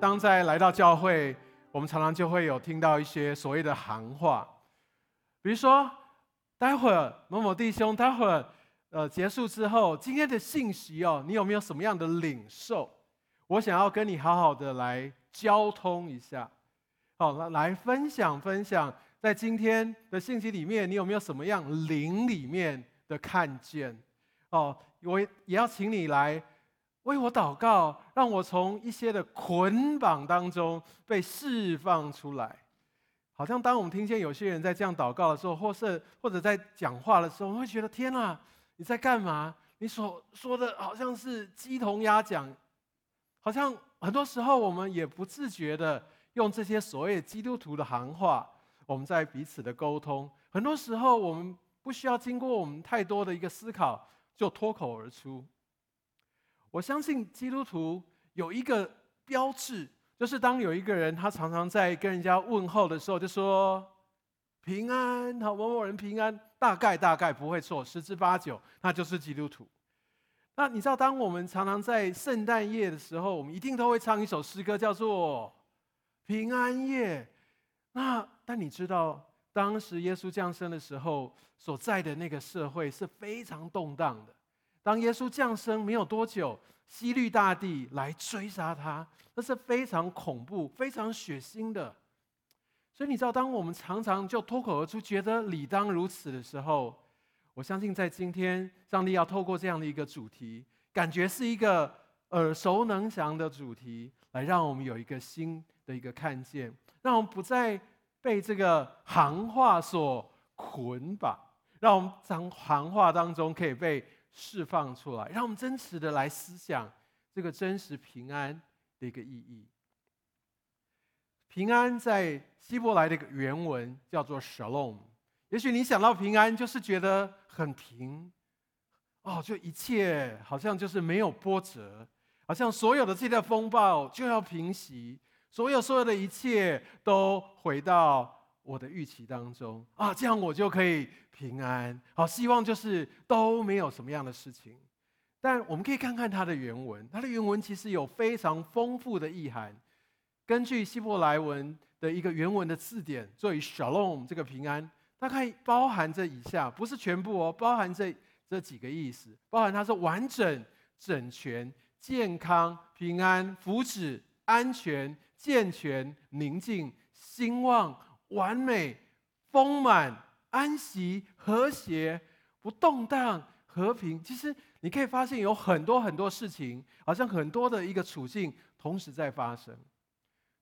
当在来到教会，我们常常就会有听到一些所谓的行话，比如说，待会儿某某弟兄，待会儿呃结束之后，今天的信息哦，你有没有什么样的领受？我想要跟你好好的来交通一下，好，来来分享分享，在今天的信息里面，你有没有什么样灵里面的看见？哦，我也要请你来。为我祷告，让我从一些的捆绑当中被释放出来。好像当我们听见有些人在这样祷告的时候，或是或者在讲话的时候，我会觉得天哪，你在干嘛？你所说的好像是鸡同鸭讲，好像很多时候我们也不自觉的用这些所谓基督徒的行话，我们在彼此的沟通。很多时候我们不需要经过我们太多的一个思考，就脱口而出。我相信基督徒有一个标志，就是当有一个人他常常在跟人家问候的时候，就说平安，好，某某人平安，大概大概不会错，十之八九那就是基督徒。那你知道，当我们常常在圣诞夜的时候，我们一定都会唱一首诗歌，叫做《平安夜》。那但你知道，当时耶稣降生的时候，所在的那个社会是非常动荡的。当耶稣降生没有多久，希律大帝来追杀他，那是非常恐怖、非常血腥的。所以你知道，当我们常常就脱口而出，觉得理当如此的时候，我相信在今天，上帝要透过这样的一个主题，感觉是一个耳熟能详的主题，来让我们有一个新的一个看见，让我们不再被这个行话所捆绑，让我们从行话当中可以被。释放出来，让我们真实的来思想这个真实平安的一个意义。平安在希伯来的一个原文叫做 Shalom。也许你想到平安，就是觉得很平，哦，就一切好像就是没有波折，好像所有的这些风暴就要平息，所有所有的一切都回到。我的预期当中啊，这样我就可以平安。好，希望就是都没有什么样的事情。但我们可以看看它的原文，它的原文其实有非常丰富的意涵。根据希伯来文的一个原文的字典，作为 Shalom 这个平安，大概包含着以下，不是全部哦，包含这这几个意思，包含它是完整、整全、健康、平安、福祉、安全、健全、宁静、兴旺。完美、丰满、安息、和谐、不动荡、和平。其实你可以发现有很多很多事情，好像很多的一个处境同时在发生。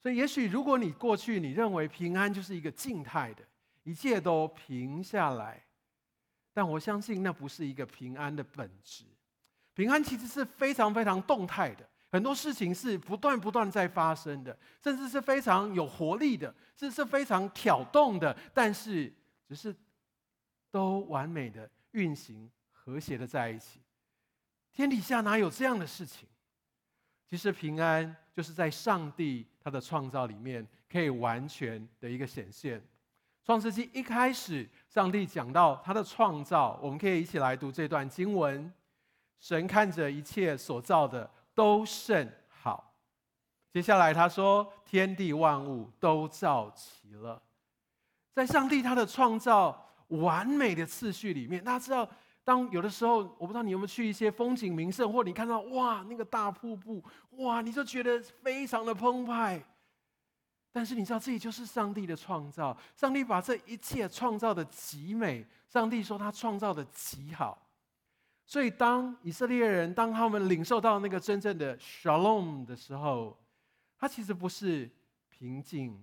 所以，也许如果你过去你认为平安就是一个静态的，一切都平下来，但我相信那不是一个平安的本质。平安其实是非常非常动态的。很多事情是不断不断在发生的，甚至是非常有活力的，是是非常挑动的，但是只是都完美的运行、和谐的在一起。天底下哪有这样的事情？其实平安就是在上帝他的创造里面可以完全的一个显现。创世纪一开始，上帝讲到他的创造，我们可以一起来读这段经文：神看着一切所造的。都甚好。接下来他说：“天地万物都造齐了。”在上帝他的创造完美的次序里面，大家知道，当有的时候，我不知道你有没有去一些风景名胜，或你看到哇那个大瀑布，哇你就觉得非常的澎湃。但是你知道，这就是上帝的创造。上帝把这一切创造的极美，上帝说他创造的极好。所以，当以色列人当他们领受到那个真正的 Shalom 的时候，它其实不是平静，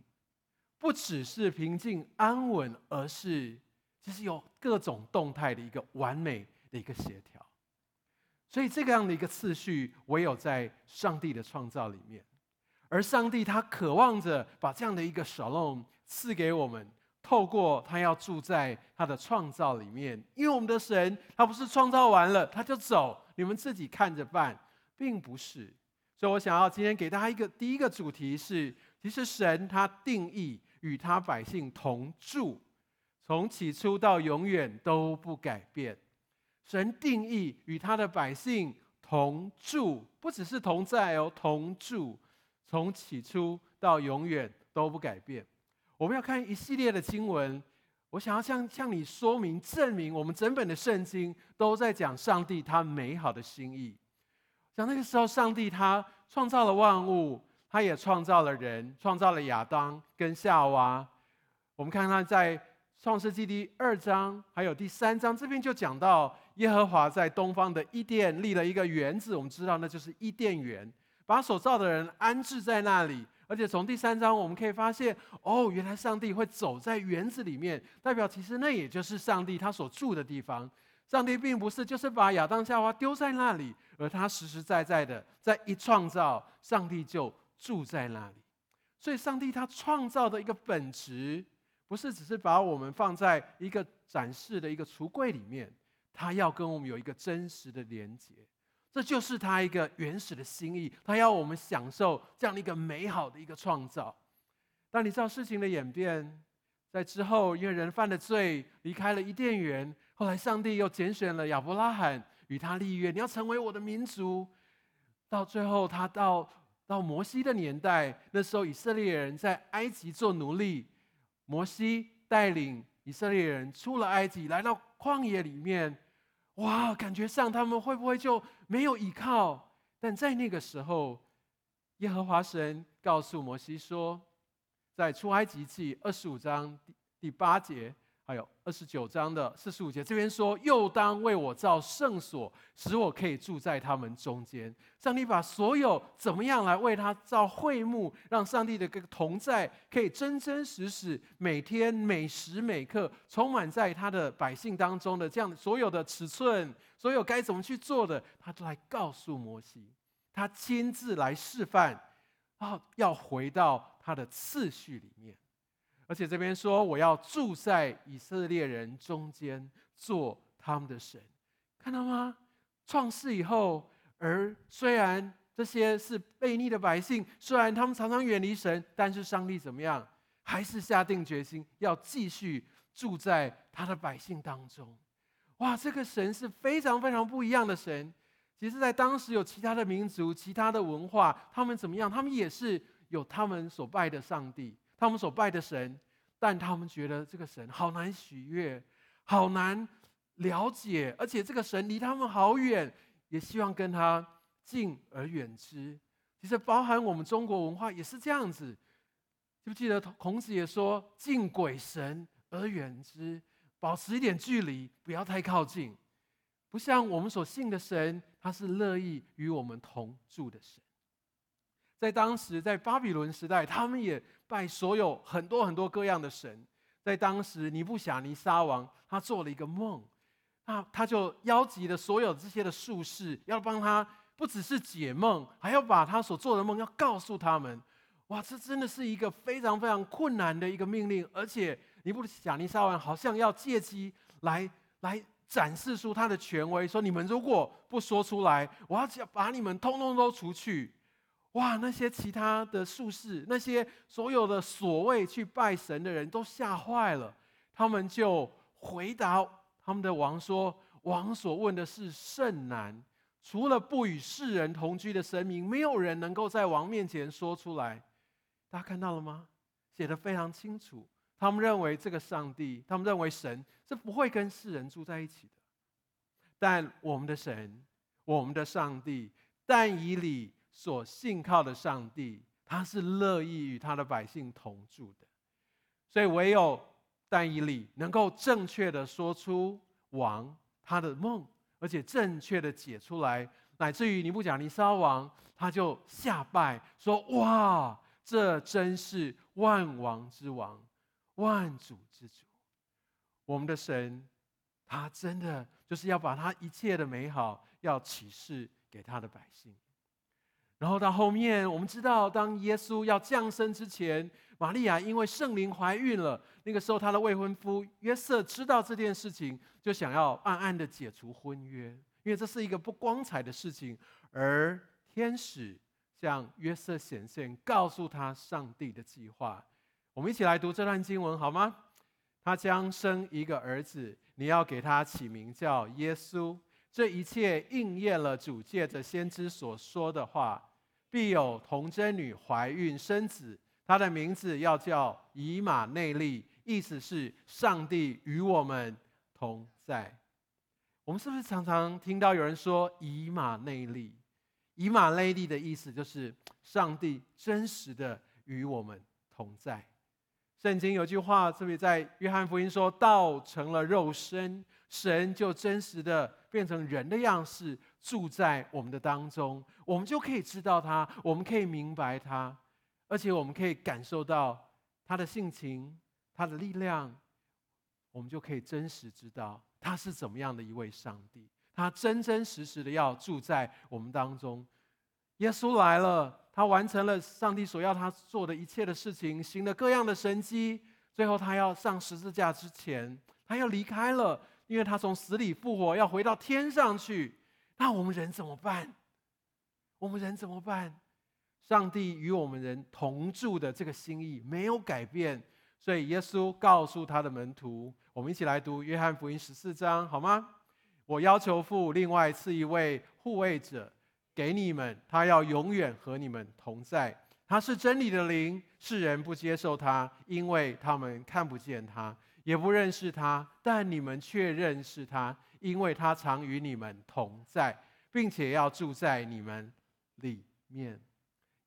不只是平静安稳，而是其实有各种动态的一个完美的一个协调。所以，这个样的一个次序，唯有在上帝的创造里面，而上帝他渴望着把这样的一个 Shalom 赐给我们。透过他要住在他的创造里面，因为我们的神他不是创造完了他就走，你们自己看着办，并不是。所以我想要今天给大家一个第一个主题是，其实神他定义与他百姓同住，从起初到永远都不改变。神定义与他的百姓同住，不只是同在哦，同住，从起初到永远都不改变。我们要看一系列的经文，我想要向向你说明、证明，我们整本的圣经都在讲上帝他美好的心意。像那个时候，上帝他创造了万物，他也创造了人，创造了亚当跟夏娃。我们看他在创世纪第二章还有第三章这边就讲到，耶和华在东方的伊甸立了一个园子，我们知道那就是伊甸园，把所造的人安置在那里。而且从第三章我们可以发现，哦，原来上帝会走在园子里面，代表其实那也就是上帝他所住的地方。上帝并不是就是把亚当夏娃丢在那里，而他实实在在的在一创造，上帝就住在那里。所以，上帝他创造的一个本质，不是只是把我们放在一个展示的一个橱柜里面，他要跟我们有一个真实的连接。这就是他一个原始的心意，他要我们享受这样的一个美好的一个创造。但你知道事情的演变，在之后，因为人犯了罪，离开了伊甸园，后来上帝又拣选了亚伯拉罕，与他立约，你要成为我的民族。到最后，他到到摩西的年代，那时候以色列人在埃及做奴隶，摩西带领以色列人出了埃及，来到旷野里面。哇，感觉上他们会不会就没有依靠？但在那个时候，耶和华神告诉摩西说，在出埃及记二十五章第第八节。还有二十九章的四十五节，这边说：“又当为我造圣所，使我可以住在他们中间。”上帝把所有怎么样来为他造会幕，让上帝的个同在可以真真实实每天每时每刻充满在他的百姓当中的这样所有的尺寸，所有该怎么去做的，他都来告诉摩西，他亲自来示范，啊要回到他的次序里面。而且这边说，我要住在以色列人中间，做他们的神，看到吗？创世以后，而虽然这些是悖逆的百姓，虽然他们常常远离神，但是上帝怎么样？还是下定决心要继续住在他的百姓当中。哇，这个神是非常非常不一样的神。其实，在当时有其他的民族、其他的文化，他们怎么样？他们也是有他们所拜的上帝。他们所拜的神，但他们觉得这个神好难喜悦，好难了解，而且这个神离他们好远，也希望跟他敬而远之。其实包含我们中国文化也是这样子，记不记得孔子也说“敬鬼神而远之”，保持一点距离，不要太靠近。不像我们所信的神，他是乐意与我们同住的神。在当时，在巴比伦时代，他们也拜所有很多很多各样的神。在当时，尼布甲尼撒王他做了一个梦，那他就邀集了所有这些的术士，要帮他不只是解梦，还要把他所做的梦要告诉他们。哇，这真的是一个非常非常困难的一个命令，而且尼布甲尼撒王好像要借机来来展示出他的权威，说你们如果不说出来，我要把你们通通都除去。哇！那些其他的术士，那些所有的所谓去拜神的人都吓坏了。他们就回答他们的王说：“王所问的是甚难，除了不与世人同居的神明，没有人能够在王面前说出来。”大家看到了吗？写得非常清楚。他们认为这个上帝，他们认为神是不会跟世人住在一起的。但我们的神，我们的上帝，但以理。所信靠的上帝，他是乐意与他的百姓同住的，所以唯有但以理能够正确的说出王他的梦，而且正确的解出来，乃至于尼布甲尼撒王他就下拜说：“哇，这真是万王之王，万主之主。我们的神，他真的就是要把他一切的美好要启示给他的百姓。”然后到后面，我们知道，当耶稣要降生之前，玛利亚因为圣灵怀孕了。那个时候，她的未婚夫约瑟知道这件事情，就想要暗暗的解除婚约，因为这是一个不光彩的事情。而天使向约瑟显现，告诉他上帝的计划。我们一起来读这段经文好吗？他将生一个儿子，你要给他起名叫耶稣。这一切应验了主借着先知所说的话。必有童贞女怀孕生子，她的名字要叫以马内利，意思是上帝与我们同在。我们是不是常常听到有人说以马内利？以马内利的意思就是上帝真实的与我们同在。圣经有句话，特别在约翰福音说：“道成了肉身，神就真实的变成人的样式，住在我们的当中。我们就可以知道他，我们可以明白他，而且我们可以感受到他的性情、他的力量。我们就可以真实知道他是怎么样的一位上帝。他真真实实的要住在我们当中。耶稣来了。”他完成了上帝所要他做的一切的事情，行了各样的神迹。最后，他要上十字架之前，他要离开了，因为他从死里复活，要回到天上去。那我们人怎么办？我们人怎么办？上帝与我们人同住的这个心意没有改变，所以耶稣告诉他的门徒：“我们一起来读约翰福音十四章，好吗？我要求父另外赐一位护卫者。”给你们，他要永远和你们同在。他是真理的灵，世人不接受他，因为他们看不见他，也不认识他。但你们却认识他，因为他常与你们同在，并且要住在你们里面。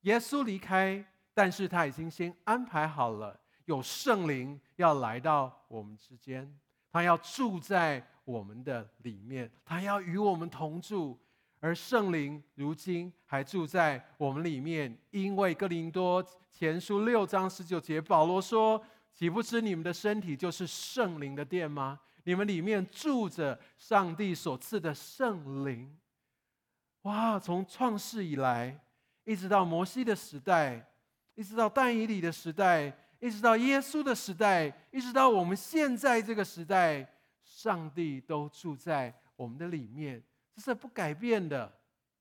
耶稣离开，但是他已经先安排好了，有圣灵要来到我们之间，他要住在我们的里面，他要与我们同住。而圣灵如今还住在我们里面，因为哥林多前书六章十九节，保罗说：“岂不知你们的身体就是圣灵的殿吗？你们里面住着上帝所赐的圣灵。”哇！从创世以来，一直到摩西的时代，一直到但以理的时代，一直到耶稣的时代，一直到我们现在这个时代，上帝都住在我们的里面。这是不改变的，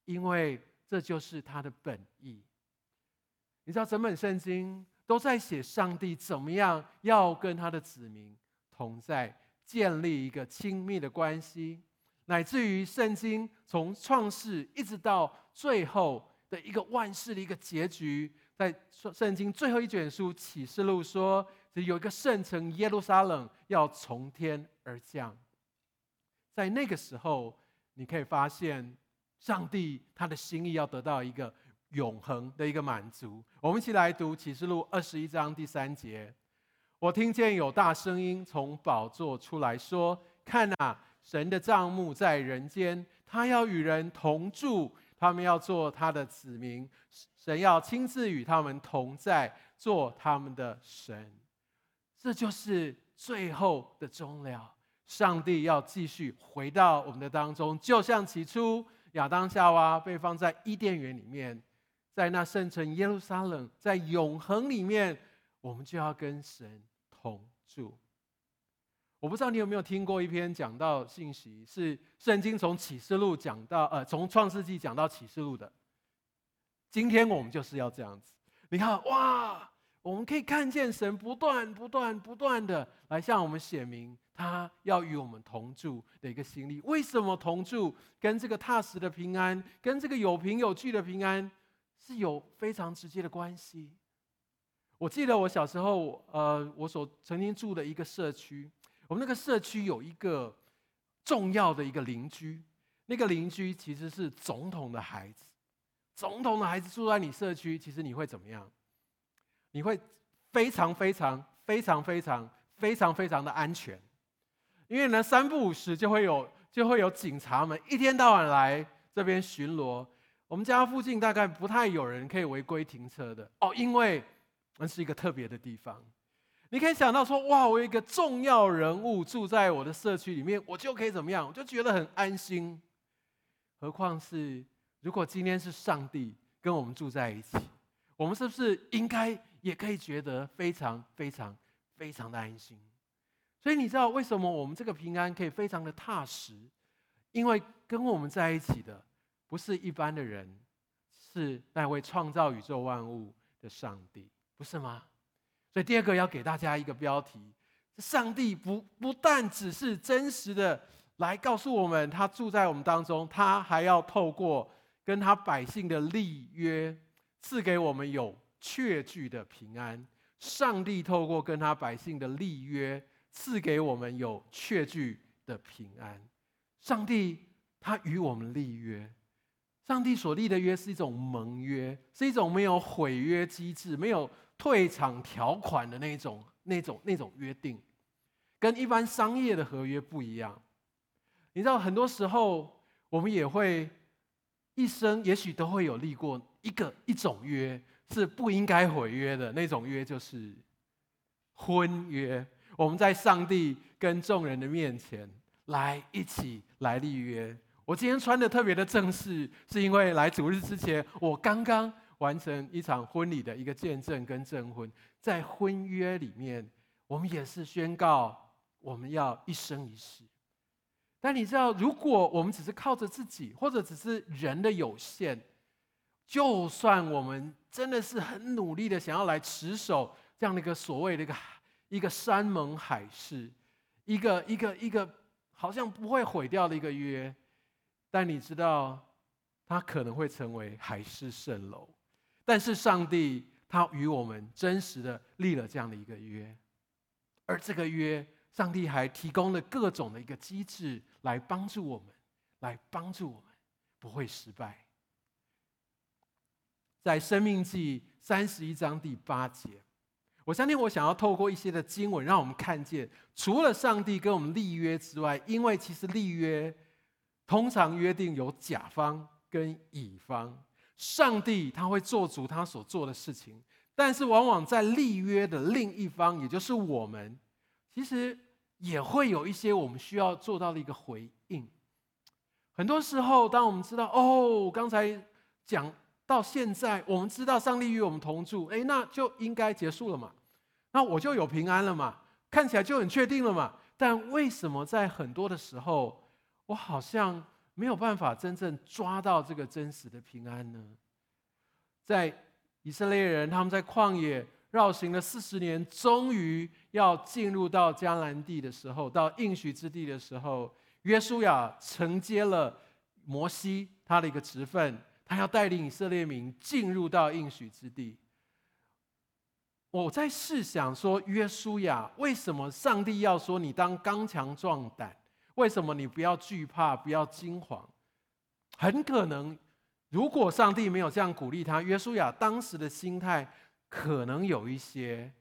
因为这就是他的本意。你知道，整本圣经都在写上帝怎么样要跟他的子民同在，建立一个亲密的关系，乃至于圣经从创世一直到最后的一个万事的一个结局，在圣经最后一卷书启示录说，有一个圣城耶路撒冷要从天而降，在那个时候。你可以发现，上帝他的心意要得到一个永恒的一个满足。我们一起来读启示录二十一章第三节。我听见有大声音从宝座出来说：“看哪，神的帐幕在人间，他要与人同住，他们要做他的子民，神要亲自与他们同在，做他们的神。”这就是最后的终了。上帝要继续回到我们的当中，就像起初亚当夏娃被放在伊甸园里面，在那圣城耶路撒冷，在永恒里面，我们就要跟神同住。我不知道你有没有听过一篇讲到信息，是圣经从启示录讲到，呃，从创世纪讲到启示录的。今天我们就是要这样子，你看，哇！我们可以看见神不断、不断、不断的来向我们显明，他要与我们同住的一个心意。为什么同住？跟这个踏实的平安，跟这个有凭有据的平安，是有非常直接的关系。我记得我小时候，呃，我所曾经住的一个社区，我们那个社区有一个重要的一个邻居，那个邻居其实是总统的孩子。总统的孩子住在你社区，其实你会怎么样？你会非常非常非常非常非常非常的安全，因为呢，三不五时就会有就会有警察们一天到晚来这边巡逻。我们家附近大概不太有人可以违规停车的哦，因为那是一个特别的地方。你可以想到说，哇，我有一个重要人物住在我的社区里面，我就可以怎么样？我就觉得很安心。何况是如果今天是上帝跟我们住在一起，我们是不是应该？也可以觉得非常非常非常的安心，所以你知道为什么我们这个平安可以非常的踏实？因为跟我们在一起的不是一般的人，是那位创造宇宙万物的上帝，不是吗？所以第二个要给大家一个标题：上帝不不但只是真实的来告诉我们他住在我们当中，他还要透过跟他百姓的立约。赐给我们有确据的平安。上帝透过跟他百姓的立约，赐给我们有确据的平安。上帝他与我们立约。上帝所立的约是一种盟约，是一种没有毁约机制、没有退场条款的那种、那种、那种约定，跟一般商业的合约不一样。你知道，很多时候我们也会一生也许都会有立过一个一种约，是不应该毁约的那种约，就是婚约。我们在上帝跟众人的面前来一起来立约。我今天穿的特别的正式，是因为来主日之前，我刚刚完成一场婚礼的一个见证跟证婚。在婚约里面，我们也是宣告我们要一生一世。但你知道，如果我们只是靠着自己，或者只是人的有限，就算我们真的是很努力的想要来持守这样的一个所谓的一个一个山盟海誓，一个一个一个好像不会毁掉的一个约。但你知道，它可能会成为海市蜃楼。但是上帝他与我们真实的立了这样的一个约，而这个约，上帝还提供了各种的一个机制来帮助我们，来帮助我们不会失败。在生命记三十一章第八节，我相信我想要透过一些的经文，让我们看见，除了上帝跟我们立约之外，因为其实立约。通常约定有甲方跟乙方，上帝他会做足他所做的事情，但是往往在立约的另一方，也就是我们，其实也会有一些我们需要做到的一个回应。很多时候，当我们知道哦，刚才讲到现在，我们知道上帝与我们同住，哎，那就应该结束了嘛，那我就有平安了嘛，看起来就很确定了嘛。但为什么在很多的时候，我好像没有办法真正抓到这个真实的平安呢。在以色列人他们在旷野绕行了四十年，终于要进入到迦南地的时候，到应许之地的时候，约书亚承接了摩西他的一个职分，他要带领以色列民进入到应许之地。我在试想说，约书亚为什么上帝要说你当刚强壮胆？为什么你不要惧怕，不要惊慌？很可能，如果上帝没有这样鼓励他，约书亚当时的心态可能有一些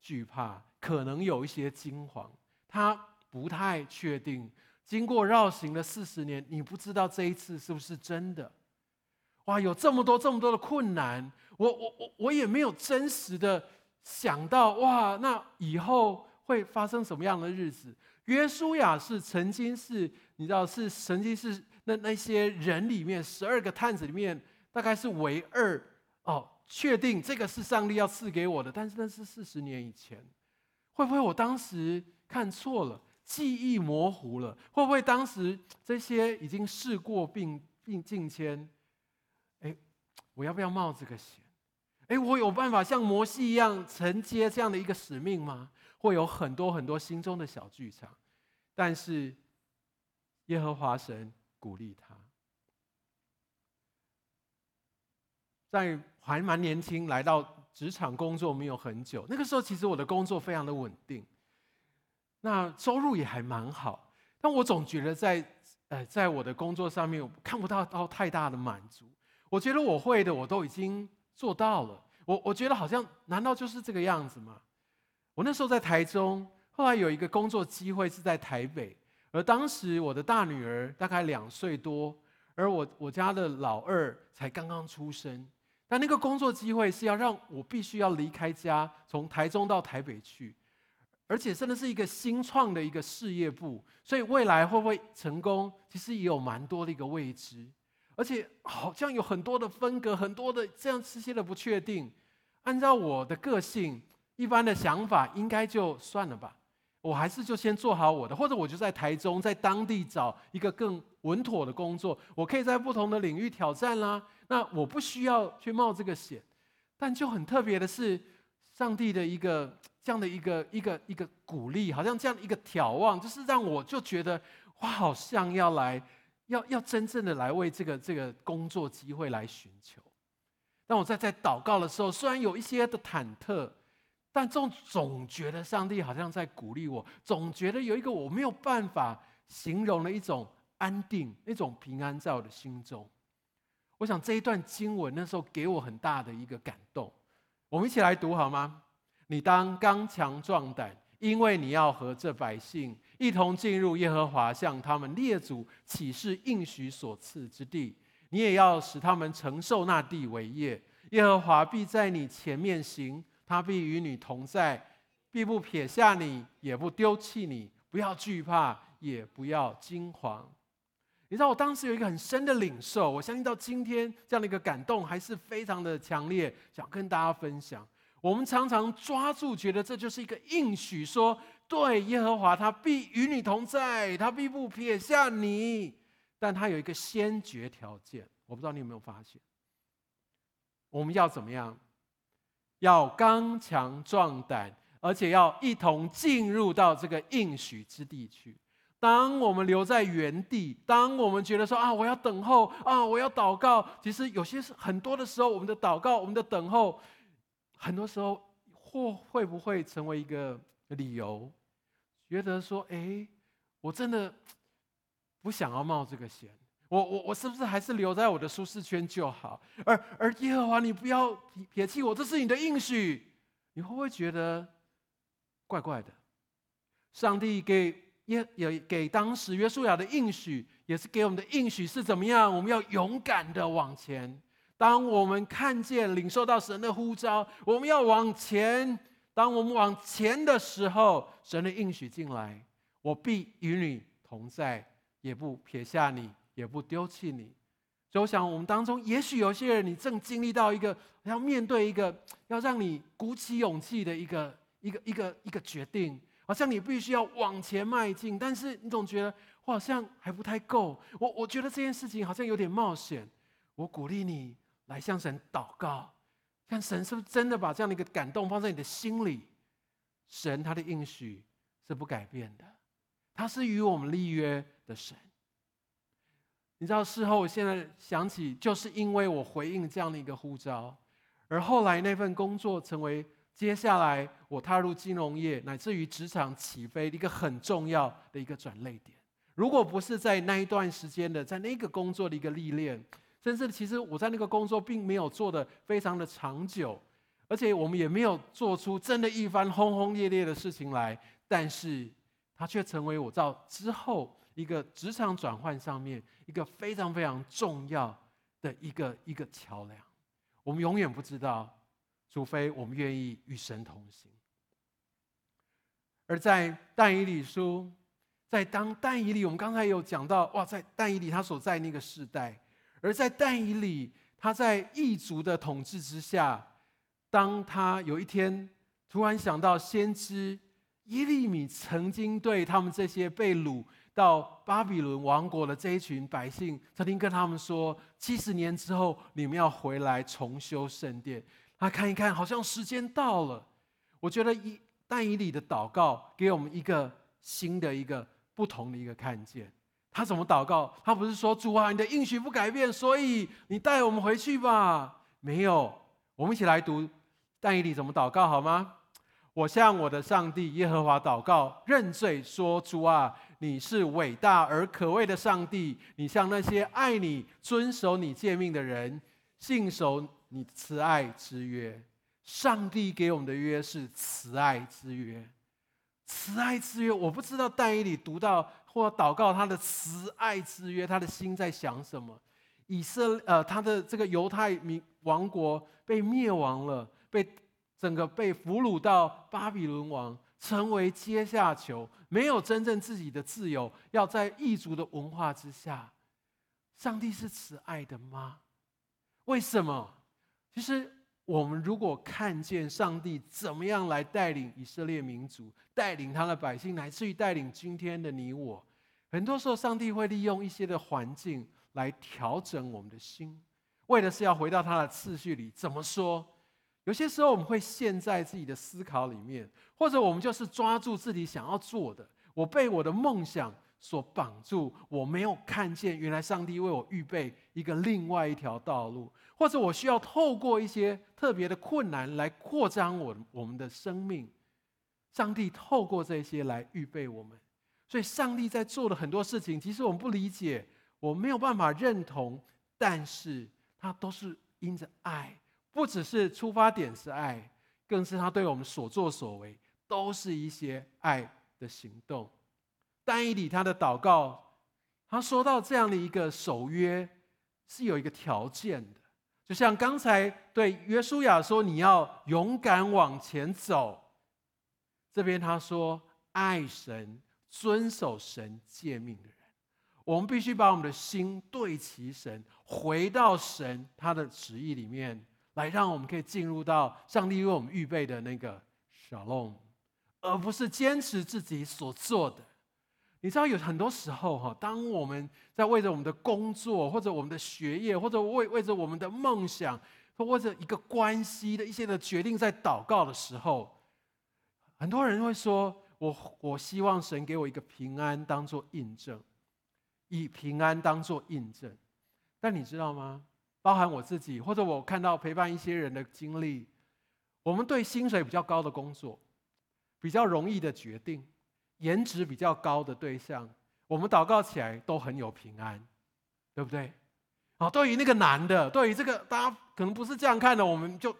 惧怕，可能有一些惊慌。他不太确定，经过绕行了四十年，你不知道这一次是不是真的？哇，有这么多这么多的困难，我我我我也没有真实的想到，哇，那以后会发生什么样的日子？约书亚是曾经是，你知道是曾经是那那些人里面十二个探子里面，大概是唯二哦，确定这个是上帝要赐给我的。但是那是四十年以前，会不会我当时看错了，记忆模糊了？会不会当时这些已经事过并并境迁？哎，我要不要冒这个险？哎，我有办法像摩西一样承接这样的一个使命吗？会有很多很多心中的小剧场，但是耶和华神鼓励他，在还蛮年轻来到职场工作没有很久，那个时候其实我的工作非常的稳定，那收入也还蛮好，但我总觉得在呃在我的工作上面我看不到到太大的满足，我觉得我会的我都已经做到了，我我觉得好像难道就是这个样子吗？我那时候在台中，后来有一个工作机会是在台北，而当时我的大女儿大概两岁多，而我我家的老二才刚刚出生。但那个工作机会是要让我必须要离开家，从台中到台北去，而且真的是一个新创的一个事业部，所以未来会不会成功，其实也有蛮多的一个未知，而且好像有很多的分隔，很多的这样这些的不确定。按照我的个性。一般的想法应该就算了吧，我还是就先做好我的，或者我就在台中，在当地找一个更稳妥的工作，我可以在不同的领域挑战啦。那我不需要去冒这个险，但就很特别的是，上帝的一个这样的一个一个一个鼓励，好像这样的一个眺望，就是让我就觉得，我好像要来，要要真正的来为这个这个工作机会来寻求。当我在在祷告的时候，虽然有一些的忐忑，但总总觉得上帝好像在鼓励我，总觉得有一个我没有办法形容的一种安定、一种平安在我的心中。我想这一段经文那时候给我很大的一个感动，我们一起来读好吗？你当刚强壮胆，因为你要和这百姓一同进入耶和华向他们列祖启示应许所赐之地。你也要使他们承受那地为业。耶和华必在你前面行，他必与你同在，必不撇下你，也不丢弃你。不要惧怕，也不要惊惶。你知道我当时有一个很深的领受，我相信到今天这样的一个感动还是非常的强烈，想跟大家分享。我们常常抓住，觉得这就是一个应许，说对耶和华，他必与你同在，他必不撇下你。但他有一个先决条件，我不知道你有没有发现？我们要怎么样？要刚强壮胆，而且要一同进入到这个应许之地去。当我们留在原地，当我们觉得说啊，我要等候啊，我要祷告，其实有些是很多的时候，我们的祷告，我们的等候，很多时候或会不会成为一个理由，觉得说，哎，我真的不想要冒这个险，我我我是不是还是留在我的舒适圈就好？而而耶和华，你不要撇弃我，这是你的应许，你会不会觉得怪怪的？上帝给。耶也给当时约书亚的应许，也是给我们的应许是怎么样？我们要勇敢的往前。当我们看见、领受到神的呼召，我们要往前。当我们往前的时候，神的应许进来，我必与你同在，也不撇下你，也不丢弃你。所以，我想我们当中，也许有些人，你正经历到一个要面对一个要让你鼓起勇气的一个一个一个一个决定。好像你必须要往前迈进，但是你总觉得我好像还不太够。我我觉得这件事情好像有点冒险。我鼓励你来向神祷告，看神是不是真的把这样的一个感动放在你的心里。神他的应许是不改变的，他是与我们立约的神。你知道事后我现在想起，就是因为我回应这样的一个呼召，而后来那份工作成为。接下来，我踏入金融业，乃至于职场起飞的一个很重要的一个转捩点。如果不是在那一段时间的，在那个工作的一个历练，甚至其实我在那个工作并没有做得非常的长久，而且我们也没有做出真的一番轰轰烈烈的事情来，但是它却成为我到之后一个职场转换上面一个非常非常重要的一个一个桥梁。我们永远不知道。除非我们愿意与神同行，而在但以理书，在当但以理，我们刚才有讲到，哇，在但以理他所在那个时代，而在但以理他在异族的统治之下，当他有一天突然想到先知耶利米曾经对他们这些被掳到巴比伦王国的这一群百姓，曾经跟他们说，七十年之后你们要回来重修圣殿。他看一看，好像时间到了。我觉得以但以理的祷告，给我们一个新的一个不同的一个看见。他怎么祷告？他不是说主啊，你的应许不改变，所以你带我们回去吧？没有，我们一起来读但以理怎么祷告好吗？我向我的上帝耶和华祷告，认罪说：主啊，你是伟大而可畏的上帝，你向那些爱你、遵守你诫命的人信守。你慈爱之约，上帝给我们的约是慈爱之约，慈爱之约。我不知道但以理读到或祷告他的慈爱之约，他的心在想什么？以色呃，他的这个犹太民王国被灭亡了，被整个被俘虏到巴比伦王，成为阶下囚，没有真正自己的自由，要在异族的文化之下。上帝是慈爱的吗？为什么？其实，我们如果看见上帝怎么样来带领以色列民族，带领他的百姓，乃至于带领今天的你我，很多时候，上帝会利用一些的环境来调整我们的心，为的是要回到他的次序里。怎么说？有些时候我们会陷在自己的思考里面，或者我们就是抓住自己想要做的，我被我的梦想所绑住，我没有看见原来上帝为我预备一个另外一条道路，或者我需要透过一些特别的困难来扩张我我们的生命。上帝透过这些来预备我们，所以上帝在做的很多事情，其实我们不理解，我没有办法认同，但是他都是因着爱，不只是出发点是爱，更是他对我们所作所为都是一些爱的行动。但以理他的祷告，他说到这样的一个守约是有一个条件的，就像刚才对约书亚说，你要勇敢往前走。这边他说爱神、遵守神诫命的人，我们必须把我们的心对齐神，回到神他的旨意里面来，让我们可以进入到上帝为我们预备的那个 Shalom，而不是坚持自己所做的。你知道有很多时候哈，当我们在为着我们的工作，或者我们的学业，或者为为着我们的梦想，或者一个关系的一些的决定，在祷告的时候，很多人会说：“我我希望神给我一个平安当做印证，以平安当做印证。”但你知道吗？包含我自己，或者我看到陪伴一些人的经历，我们对薪水比较高的工作，比较容易的决定。颜值比较高的对象，我们祷告起来都很有平安，对不对？好，对于那个男的，对于这个大家可能不是这样看的，我们就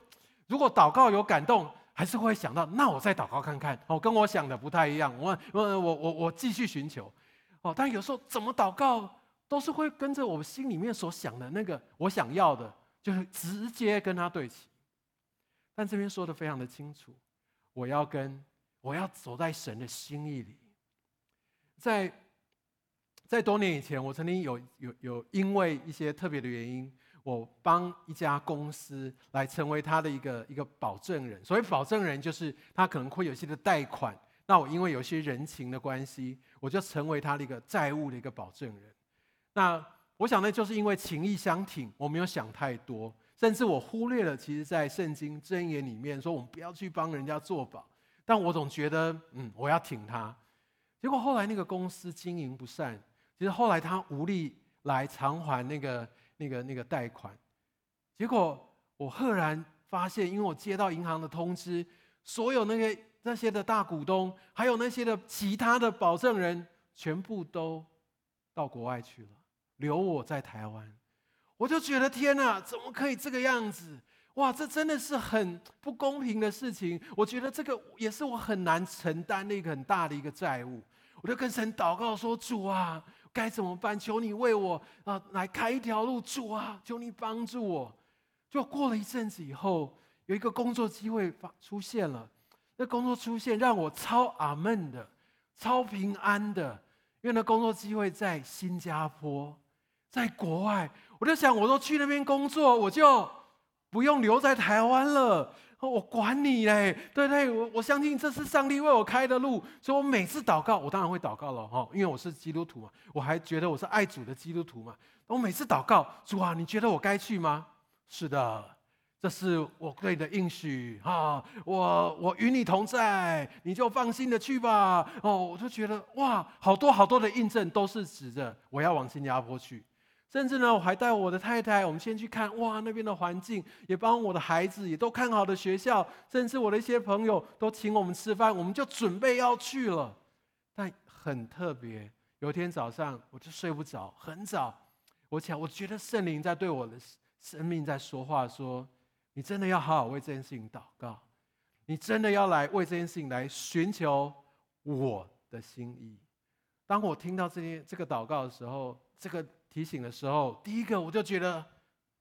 如果祷告有感动，还是会想到，那我再祷告看看。哦，跟我想的不太一样，我我我我我继续寻求。哦，但有时候怎么祷告都是会跟着我心里面所想的那个我想要的，就是直接跟他对齐。但这边说的非常的清楚，我要跟。我要走在神的心意里。在在多年以前，我曾经有有有因为一些特别的原因，我帮一家公司来成为他的一个一个保证人。所谓保证人，就是他可能会有些的贷款，那我因为有些人情的关系，我就成为他的一个债务的一个保证人。那我想呢，就是因为情义相挺，我没有想太多，甚至我忽略了，其实在圣经箴言里面说，我们不要去帮人家做保。但我总觉得，嗯，我要挺他。结果后来那个公司经营不善，其实后来他无力来偿还那个、那个、那个贷款。结果我赫然发现，因为我接到银行的通知，所有那个那些的大股东，还有那些的其他的保证人，全部都到国外去了，留我在台湾。我就觉得天哪，怎么可以这个样子？哇，这真的是很不公平的事情。我觉得这个也是我很难承担的一个很大的一个债务。我就跟神祷告说：“主啊，该怎么办？求你为我啊来开一条路。主啊，求你帮助我。”就过了一阵子以后，有一个工作机会发出现了。那工作出现让我超阿门的，超平安的，因为那工作机会在新加坡，在国外。我就想，我都去那边工作，我就。不用留在台湾了，我管你嘞，对对，我我相信这是上帝为我开的路，所以我每次祷告，我当然会祷告了哈，因为我是基督徒嘛，我还觉得我是爱主的基督徒嘛，我每次祷告，主啊，你觉得我该去吗？是的，这是我对的应许哈，我我与你同在，你就放心的去吧。哦，我就觉得哇，好多好多的印证都是指着我要往新加坡去。甚至呢，我还带我的太太，我们先去看哇那边的环境，也帮我的孩子也都看好的学校，甚至我的一些朋友都请我们吃饭，我们就准备要去了。但很特别，有一天早上我就睡不着，很早，我想我觉得圣灵在对我的生命在说话，说你真的要好好为这件事情祷告，你真的要来为这件事情来寻求我的心意。当我听到这些这个祷告的时候，这个。提醒的时候，第一个我就觉得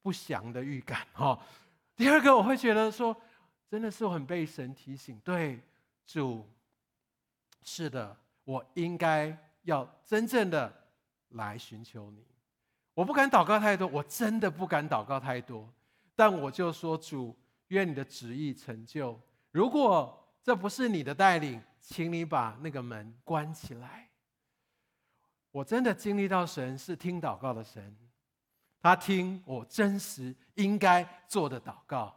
不祥的预感哈。第二个我会觉得说，真的是我很被神提醒，对主，是的，我应该要真正的来寻求你。我不敢祷告太多，我真的不敢祷告太多。但我就说主，愿你的旨意成就。如果这不是你的带领，请你把那个门关起来。我真的经历到神是听祷告的神，他听我真实应该做的祷告。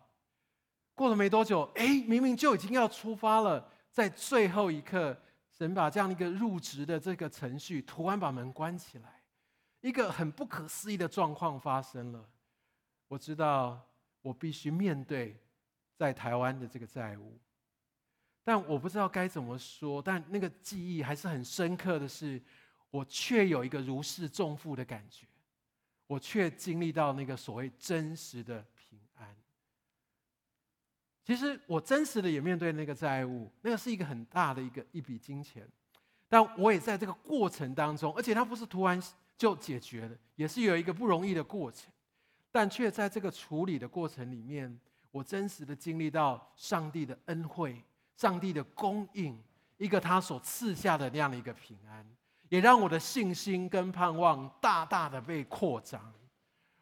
过了没多久，哎，明明就已经要出发了，在最后一刻，神把这样一个入职的这个程序，突然把门关起来，一个很不可思议的状况发生了。我知道我必须面对在台湾的这个债务，但我不知道该怎么说。但那个记忆还是很深刻的是，我却有一个如释重负的感觉，我却经历到那个所谓真实的平安。其实我真实的也面对那个债务，那个是一个很大的一个一笔金钱，但我也在这个过程当中，而且它不是突然就解决了，也是有一个不容易的过程，但却在这个处理的过程里面，我真实的经历到上帝的恩惠、上帝的供应，一个他所赐下的那样的一个平安，也让我的信心跟盼望大大的被扩张。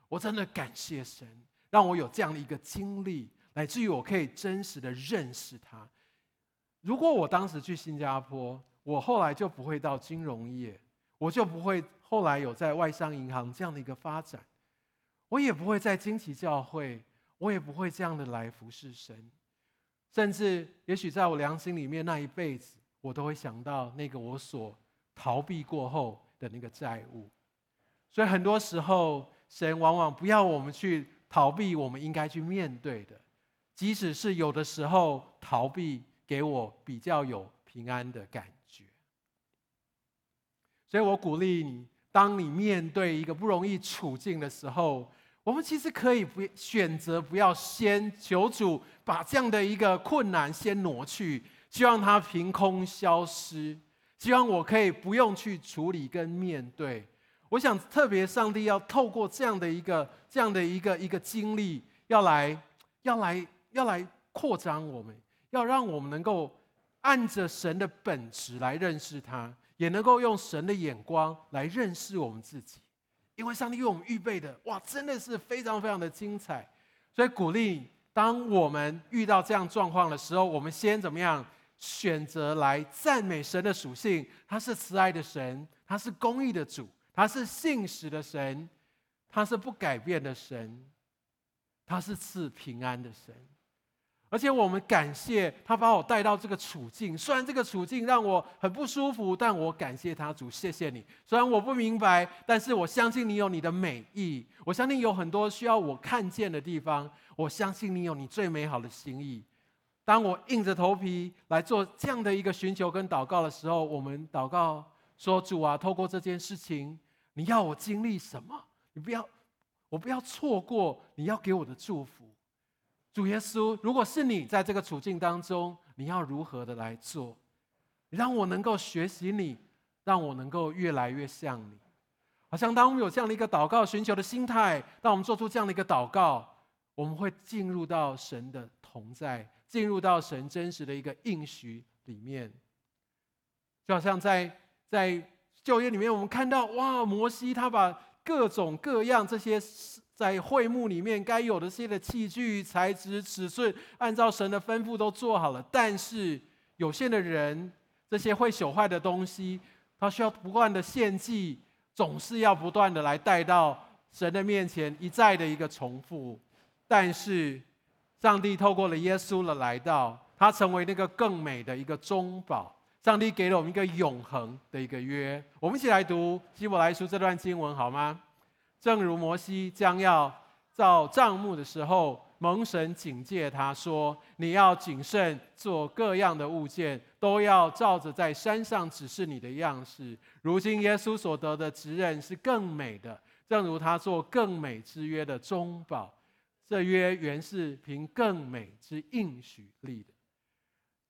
我真的感谢神，让我有这样的一个经历。乃至于我可以真实的认识他。如果我当时去新加坡，我后来就不会到金融业，我就不会后来有在外商银行这样的一个发展，我也不会在惊奇教会，我也不会这样的来服侍神。甚至也许在我良心里面那一辈子，我都会想到那个我所逃避过后的那个债务。所以很多时候，神往往不要我们去逃避我们应该去面对的。即使是有的时候逃避，给我比较有平安的感觉。所以我鼓励你，当你面对一个不容易处境的时候，我们其实可以不选择不要先求主把这样的一个困难先挪去，希望它凭空消失，希望我可以不用去处理跟面对。我想特别上帝要透过这样的一个这样的一个一个经历，要来要来。要来扩张我们，要让我们能够按着神的本质来认识他，也能够用神的眼光来认识我们自己。因为上帝为我们预备的，哇，真的是非常非常的精彩。所以鼓励，当我们遇到这样状况的时候，我们先怎么样？选择来赞美神的属性，他是慈爱的神，他是公义的主，他是信实的神，他是不改变的神，他是赐平安的神。而且我们感谢他把我带到这个处境，虽然这个处境让我很不舒服，但我感谢他主，谢谢你。虽然我不明白，但是我相信你有你的美意，我相信有很多需要我看见的地方，我相信你有你最美好的心意。当我硬着头皮来做这样的一个寻求跟祷告的时候，我们祷告说：“主啊，透过这件事情，你要我经历什么？你不要，我不要错过你要给我的祝福。”主耶稣，如果是你在这个处境当中，你要如何的来做，让我能够学习你，让我能够越来越像你。好像当我们有这样的一个祷告寻求的心态，当我们做出这样的一个祷告，我们会进入到神的同在，进入到神真实的一个应许里面。就好像在在旧约里面，我们看到哇，摩西他把各种各样这些。在会幕里面该有的这些的器具、材质、尺寸，按照神的吩咐都做好了。但是有限的人，这些会朽坏的东西，他需要不断的献祭，总是要不断的来带到神的面前，一再的一个重复。但是上帝透过了耶稣的来到，他成为那个更美的一个中保。上帝给了我们一个永恒的一个约。我们一起来读希伯来书这段经文好吗？正如摩西将要造帐幕的时候，蒙神警戒他说：“你要谨慎做各样的物件，都要照着在山上指示你的样式。”如今耶稣所得的职任是更美的，正如他做更美之约的中保。这约原是凭更美之应许立的，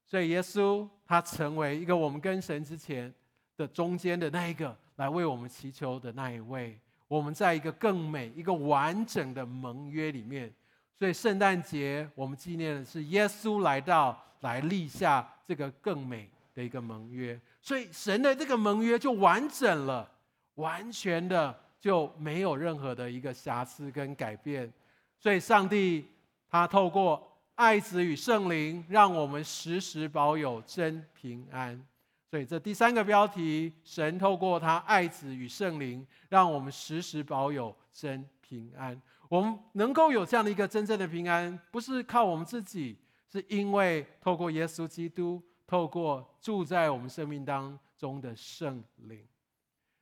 所以耶稣他成为一个我们跟神之前的中间的那一个，来为我们祈求的那一位。我们在一个更美、一个完整的盟约里面，所以圣诞节我们纪念的是耶稣来到，来立下这个更美的一个盟约。所以神的这个盟约就完整了，完全的就没有任何的一个瑕疵跟改变。所以上帝他透过爱子与圣灵，让我们时时保有真平安。所以这第三个标题，神透过他爱子与圣灵，让我们时时保有真平安。我们能够有这样的一个真正的平安，不是靠我们自己，是因为透过耶稣基督，透过住在我们生命当中的圣灵。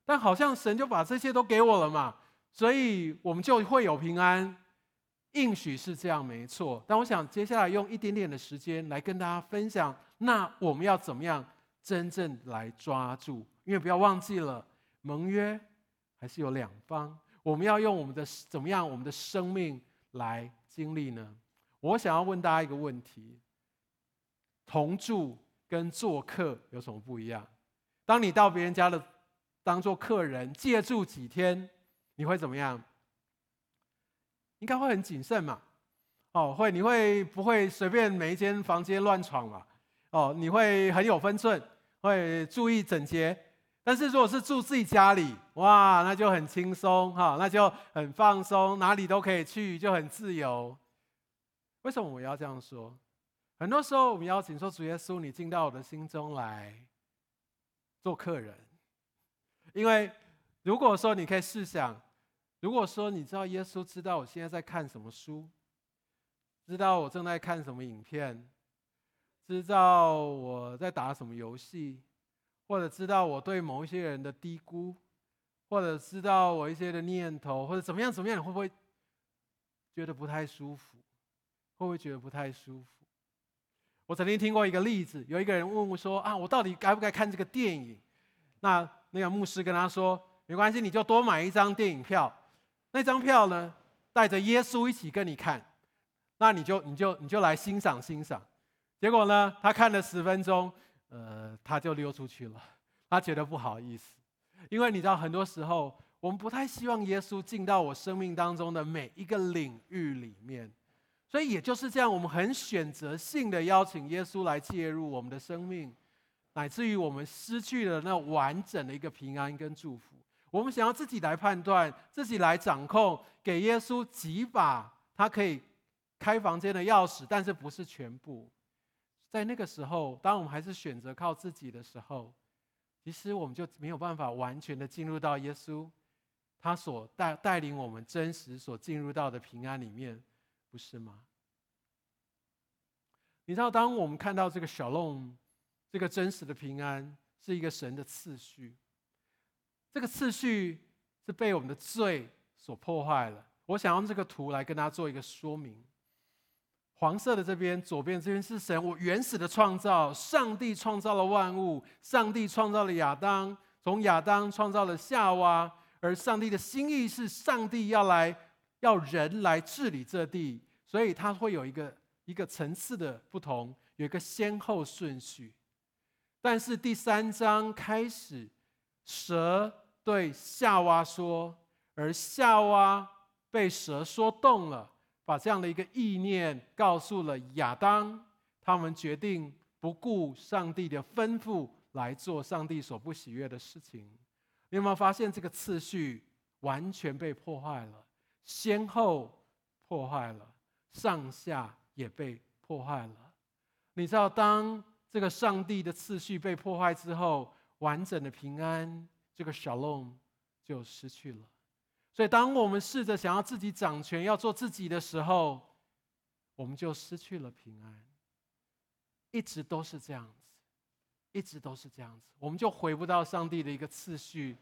但好像神就把这些都给我了嘛，所以我们就会有平安。应许是这样，没错。但我想接下来用一点点的时间来跟大家分享，那我们要怎么样真正来抓住？因为不要忘记了，盟约还是有两方。我们要用我们的怎么样，我们的生命来经历呢？我想要问大家一个问题：同住跟做客有什么不一样？当你到别人家的当做客人借住几天，你会怎么样？应该会很谨慎嘛，哦，会你会不会随便每一间房间乱闯嘛？哦，你会很有分寸，会注意整洁。但是如果是住自己家里，哇，那就很轻松哈，那就很放松，哪里都可以去，就很自由。为什么我要这样说？很多时候我们邀请说主耶稣，你进到我的心中来做客人，因为如果说你可以试想。如果说你知道耶稣知道我现在在看什么书，知道我正在看什么影片，知道我在打什么游戏，或者知道我对某一些人的低估，或者知道我一些的念头，或者怎么样怎么样，你会不会觉得不太舒服？会不会觉得不太舒服？我曾经听过一个例子，有一个人问我说：“啊，我到底该不该看这个电影？”那那个牧师跟他说：“没关系，你就多买一张电影票。”那张票呢，带着耶稣一起跟你看，那你就你就你就来欣赏欣赏。结果呢，他看了十分钟，呃，他就溜出去了。他觉得不好意思，因为你知道，很多时候我们不太希望耶稣进到我生命当中的每一个领域里面，所以也就是这样，我们很选择性的邀请耶稣来介入我们的生命，乃至于我们失去了那完整的一个平安跟祝福。我们想要自己来判断，自己来掌控，给耶稣几把他可以开房间的钥匙，但是不是全部。在那个时候，当我们还是选择靠自己的时候，其实我们就没有办法完全的进入到耶稣他所带带领我们真实所进入到的平安里面，不是吗？你知道，当我们看到这个 Shalom，这个真实的平安，是一个神的次序。这个次序是被我们的罪所破坏了。我想用这个图来跟大家做一个说明。黄色的这边，左边这边是神我原始的创造，上帝创造了万物，上帝创造了亚当，从亚当创造了夏娃，而上帝的心意是上帝要来要人来治理这地，所以它会有一个一个层次的不同，有一个先后顺序。但是第三章开始，蛇。对夏娃说，而夏娃被蛇说动了，把这样的一个意念告诉了亚当，他们决定不顾上帝的吩咐来做上帝所不喜悦的事情。你有没有发现这个次序完全被破坏了，先后破坏了，上下也被破坏了？你知道，当这个上帝的次序被破坏之后，完整的平安。这个 Shalom 就失去了，所以当我们试着想要自己掌权，要做自己的时候，我们就失去了平安。一直都是这样子，一直都是这样子，我们就回不到上帝的一个次序，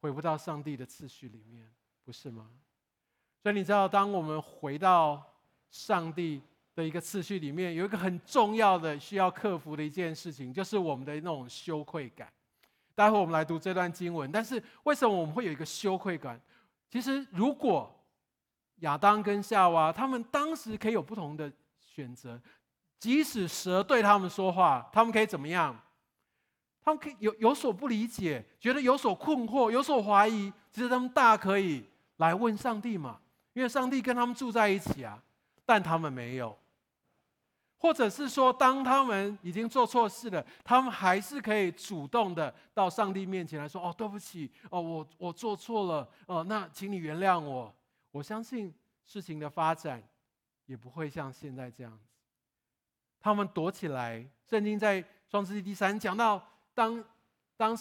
回不到上帝的次序里面，不是吗？所以你知道，当我们回到上帝的一个次序里面，有一个很重要的需要克服的一件事情，就是我们的那种羞愧感。待会我们来读这段经文，但是为什么我们会有一个羞愧感？其实，如果亚当跟夏娃他们当时可以有不同的选择，即使蛇对他们说话，他们可以怎么样？他们可以有有所不理解，觉得有所困惑，有所怀疑。其实他们大可以来问上帝嘛，因为上帝跟他们住在一起啊，但他们没有。或者是说，当他们已经做错事了，他们还是可以主动的到上帝面前来说：“哦，对不起，哦，我我做错了，哦，那请你原谅我。”我相信事情的发展也不会像现在这样子。他们躲起来。圣经在创世纪第三讲到，当当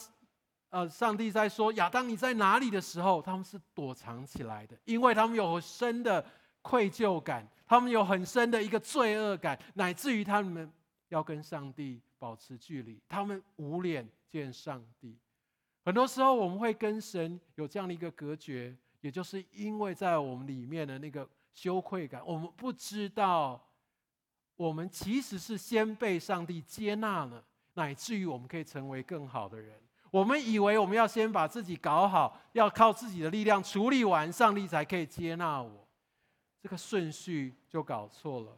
呃上帝在说亚当你在哪里的时候，他们是躲藏起来的，因为他们有深的愧疚感。他们有很深的一个罪恶感，乃至于他们要跟上帝保持距离，他们无脸见上帝。很多时候，我们会跟神有这样的一个隔绝，也就是因为在我们里面的那个羞愧感，我们不知道，我们其实是先被上帝接纳了，乃至于我们可以成为更好的人。我们以为我们要先把自己搞好，要靠自己的力量处理完，上帝才可以接纳我。这个顺序就搞错了。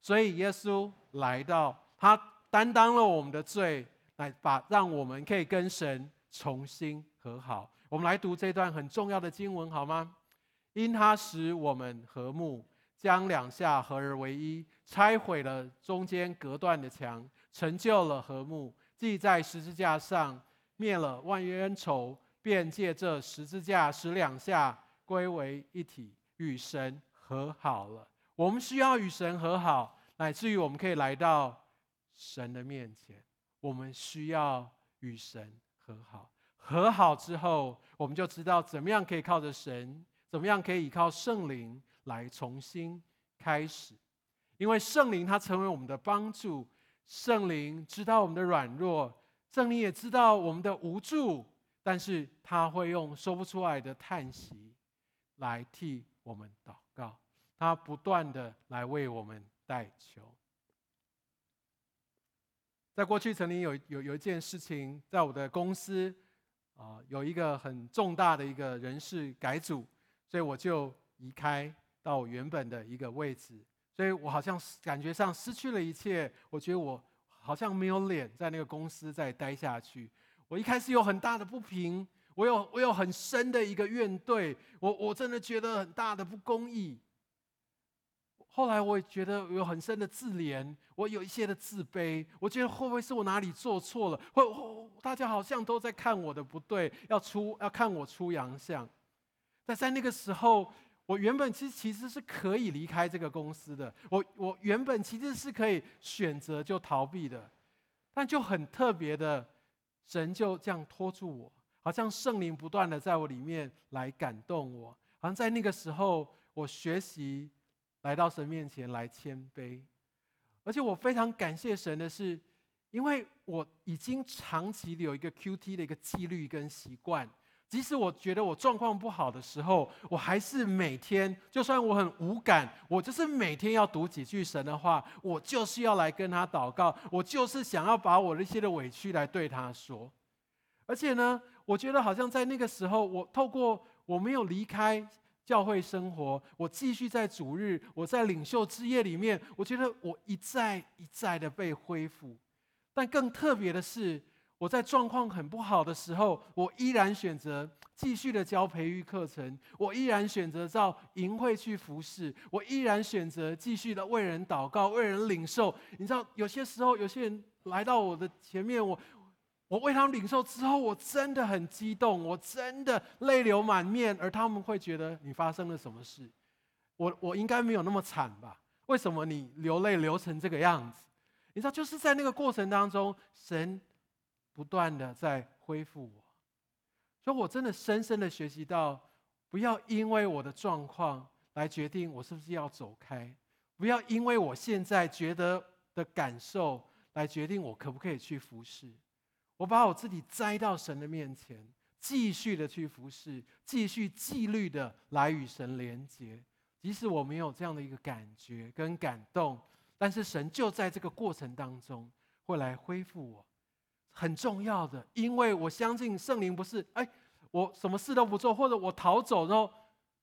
所以耶稣来到，他担当了我们的罪，来把让我们可以跟神。重新和好，我们来读这段很重要的经文好吗？因他使我们和睦，将两下合而为一，拆毁了中间隔断的墙，成就了和睦。既在十字架上灭了万冤仇，便借这十字架使两下归为一体，与神和好了。我们需要与神和好，乃至于我们可以来到神的面前。我们需要与神。和好，和好之后，我们就知道怎么样可以靠着神，怎么样可以依靠圣灵来重新开始。因为圣灵他成为我们的帮助，圣灵知道我们的软弱，圣灵也知道我们的无助，但是他会用说不出来的叹息来替我们祷告，他不断的来为我们代求。在过去曾经有有有一件事情，在我的公司啊，有一个很重大的一个人事改组，所以我就离开到我原本的一个位置，所以我好像感觉上失去了一切，我觉得我好像没有脸在那个公司再待下去。我一开始有很大的不平，我有我有很深的一个怨怼，我我真的觉得很大的不公义。后来我也觉得有很深的自怜，我有一些的自卑，我觉得会不会是我哪里做错了？会，大家好像都在看我的不对，要出要看我出洋相。但在那个时候，我原本其实其实是可以离开这个公司的，我我原本其实是可以选择就逃避的，但就很特别的，神就这样拖住我，好像圣灵不断的在我里面来感动我，好像在那个时候我学习。来到神面前来谦卑，而且我非常感谢神的是，因为我已经长期的有一个 QT 的一个纪律跟习惯，即使我觉得我状况不好的时候，我还是每天，就算我很无感，我就是每天要读几句神的话，我就是要来跟他祷告，我就是想要把我那些的委屈来对他说，而且呢，我觉得好像在那个时候，我透过我没有离开。教会生活，我继续在主日，我在领袖之夜里面，我觉得我一再一再的被恢复。但更特别的是，我在状况很不好的时候，我依然选择继续的教培育课程，我依然选择到营会去服侍，我依然选择继续的为人祷告、为人领受。你知道，有些时候有些人来到我的前面，我。我为他们领受之后，我真的很激动，我真的泪流满面，而他们会觉得你发生了什么事？我我应该没有那么惨吧？为什么你流泪流成这个样子？你知道，就是在那个过程当中，神不断的在恢复我，所以我真的深深的学习到，不要因为我的状况来决定我是不是要走开，不要因为我现在觉得的感受来决定我可不可以去服侍。我把我自己栽到神的面前，继续的去服侍，继续纪律的来与神连接。即使我没有这样的一个感觉跟感动，但是神就在这个过程当中会来恢复我。很重要的，因为我相信圣灵不是哎，我什么事都不做，或者我逃走，然后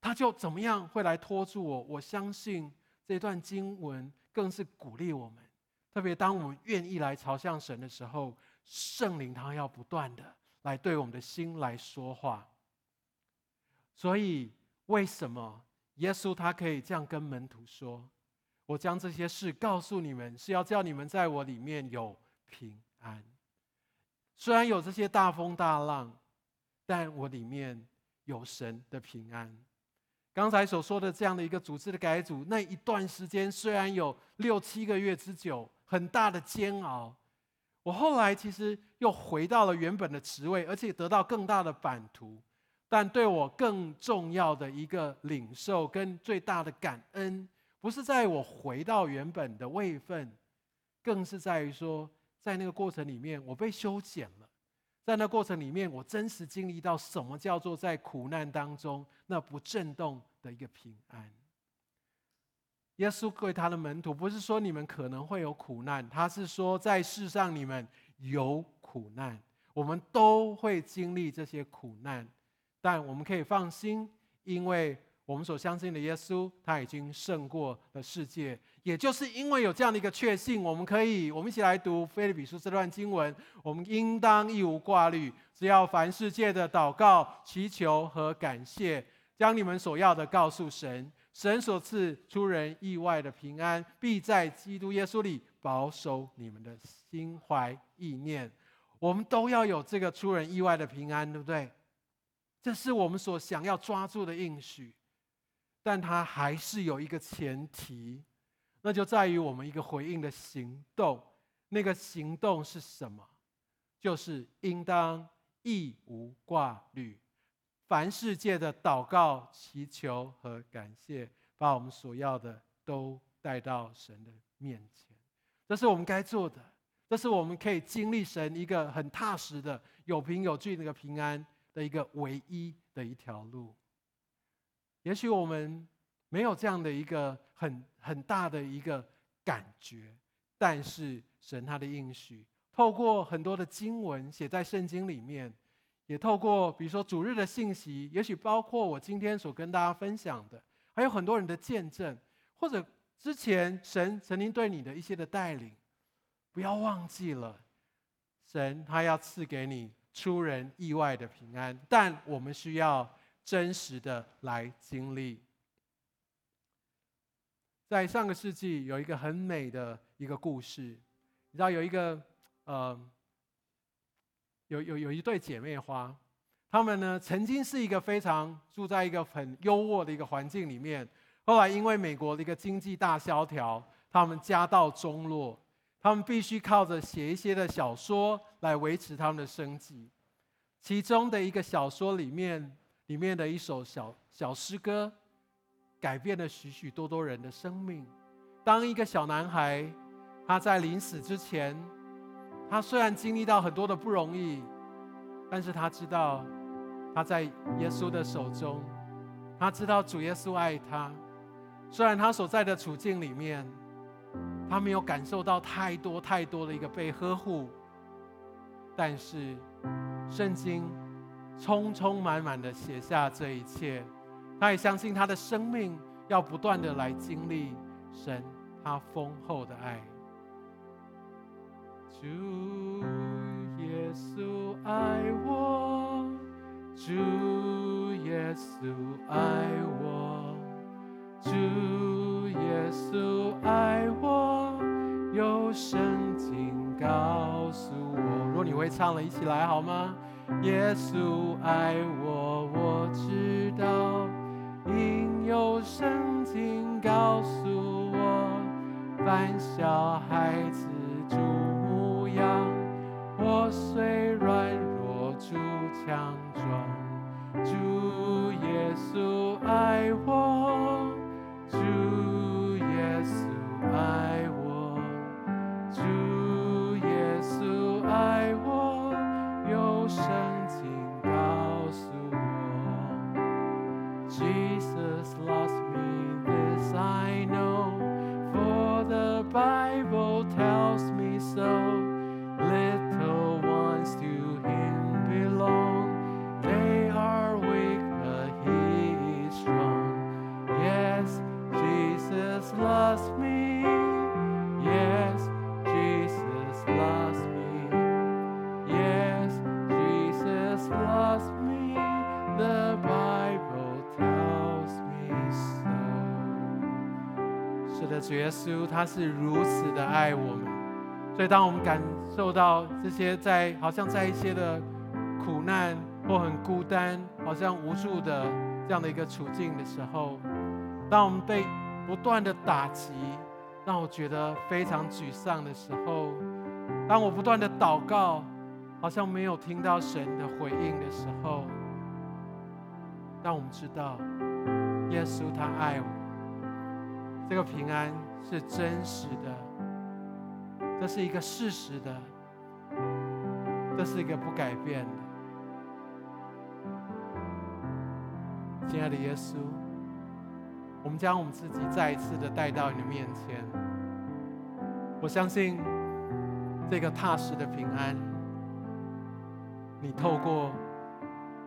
他就怎么样会来拖住我。我相信这段经文更是鼓励我们，特别当我们愿意来朝向神的时候。圣灵他要不断的来对我们的心来说话，所以为什么耶稣他可以这样跟门徒说：“我将这些事告诉你们，是要叫你们在我里面有平安。虽然有这些大风大浪，但我里面有神的平安。”刚才所说的这样的一个组织的改组，那一段时间虽然有六七个月之久，很大的煎熬。我后来其实又回到了原本的职位，而且得到更大的版图。但对我更重要的一个领受跟最大的感恩，不是在于我回到原本的位分，更是在于说，在那个过程里面，我被修剪了。在那过程里面，我真实经历到什么叫做在苦难当中那不震动的一个平安。耶稣对他的门徒不是说你们可能会有苦难，他是说在世上你们有苦难，我们都会经历这些苦难，但我们可以放心，因为。我们所相信的耶稣，他已经胜过了世界。也就是因为有这样的一个确信，我们可以，我们一起来读腓立比书这段经文。我们应当一无挂虑，只要凡世界的祷告、祈求和感谢，将你们所要的告诉神。神所赐出人意外的平安，必在基督耶稣里保守你们的心怀意念。我们都要有这个出人意外的平安，对不对？这是我们所想要抓住的应许。但它还是有一个前提，那就在于我们一个回应的行动。那个行动是什么？就是应当一无挂虑，凡世界的祷告、祈求和感谢，把我们所要的都带到神的面前。这是我们该做的，这是我们可以经历神一个很踏实的、有凭有据那个平安的一个唯一的一条路。也许我们没有这样的一个很很大的一个感觉，但是神他的应许，透过很多的经文写在圣经里面，也透过比如说主日的信息，也许包括我今天所跟大家分享的，还有很多人的见证，或者之前神曾经对你的一些的带领，不要忘记了，神他要赐给你出人意外的平安，但我们需要。真实的来经历，在上个世纪有一个很美的一个故事，你知道有一个呃，有有有一对姐妹花，她们呢曾经是一个非常住在一个很优渥的一个环境里面，后来因为美国的一个经济大萧条，她们家道中落，她们必须靠着写一些的小说来维持她们的生计，其中的一个小说里面。里面的一首小小诗歌，改变了许许多多人的生命。当一个小男孩，他在临死之前，他虽然经历到很多的不容易，但是他知道他在耶稣的手中，他知道主耶稣爱他。虽然他所在的处境里面，他没有感受到太多太多的一个被呵护，但是圣经。充充满满的写下这一切，他也相信他的生命要不断的来经历神他丰厚的爱。主耶稣爱我，主耶稣爱我，主耶稣爱我，有圣经告诉我。如果你会唱了，一起来好吗？耶稣爱我，我知道，因有圣经告诉我，凡小孩子主，我虽软弱，主强壮。主耶稣爱我，主耶稣爱我，主耶稣他是如此的爱我们，所以当我们感受到这些在好像在一些的苦难或很孤单、好像无助的这样的一个处境的时候，当我们被不断的打击，让我觉得非常沮丧的时候，当我不断的祷告，好像没有听到神的回应的时候，当我们知道耶稣他爱我。这个平安是真实的，这是一个事实的，这是一个不改变的。亲爱的耶稣，我们将我们自己再一次的带到你的面前。我相信这个踏实的平安，你透过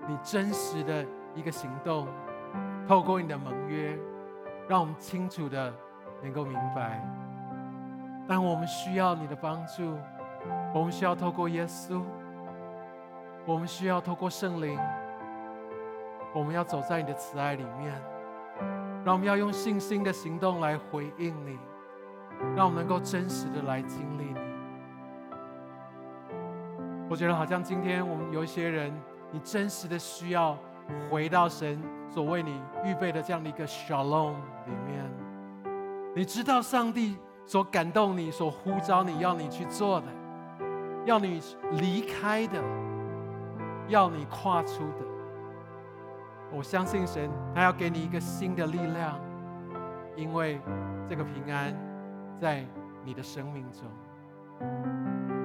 你真实的一个行动，透过你的盟约，让我们清楚的能够明白。但我们需要你的帮助，我们需要透过耶稣，我们需要透过圣灵。我们要走在你的慈爱里面，让我们要用信心的行动来回应你，让我们能够真实的来经历你。我觉得好像今天我们有一些人，你真实的需要回到神所为你预备的这样的一个 Shalom 里面。你知道上帝所感动你、所呼召你要你去做的，要你离开的，要你跨出的。我相信神，他要给你一个新的力量，因为这个平安在你的生命中。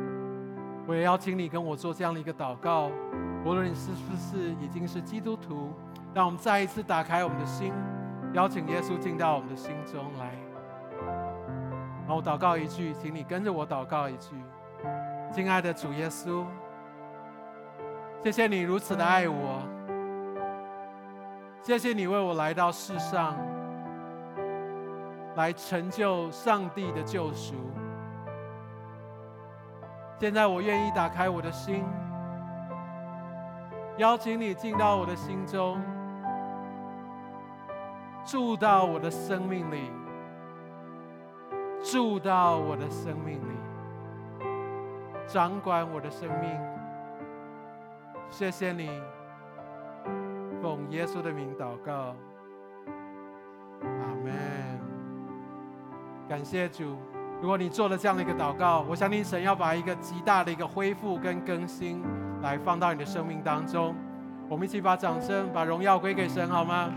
我也邀请你跟我做这样的一个祷告，无论你是不是已经是基督徒，让我们再一次打开我们的心，邀请耶稣进到我们的心中来。然后祷告一句，请你跟着我祷告一句：亲爱的主耶稣，谢谢你如此的爱我。谢谢你为我来到世上，来成就上帝的救赎。现在我愿意打开我的心，邀请你进到我的心中，住到我的生命里，住到我的生命里，掌管我的生命。谢谢你。奉耶稣的名祷告，阿门。感谢主。如果你做了这样的一个祷告，我相信神要把一个极大的一个恢复跟更新来放到你的生命当中。我们一起把掌声、把荣耀归给神，好吗？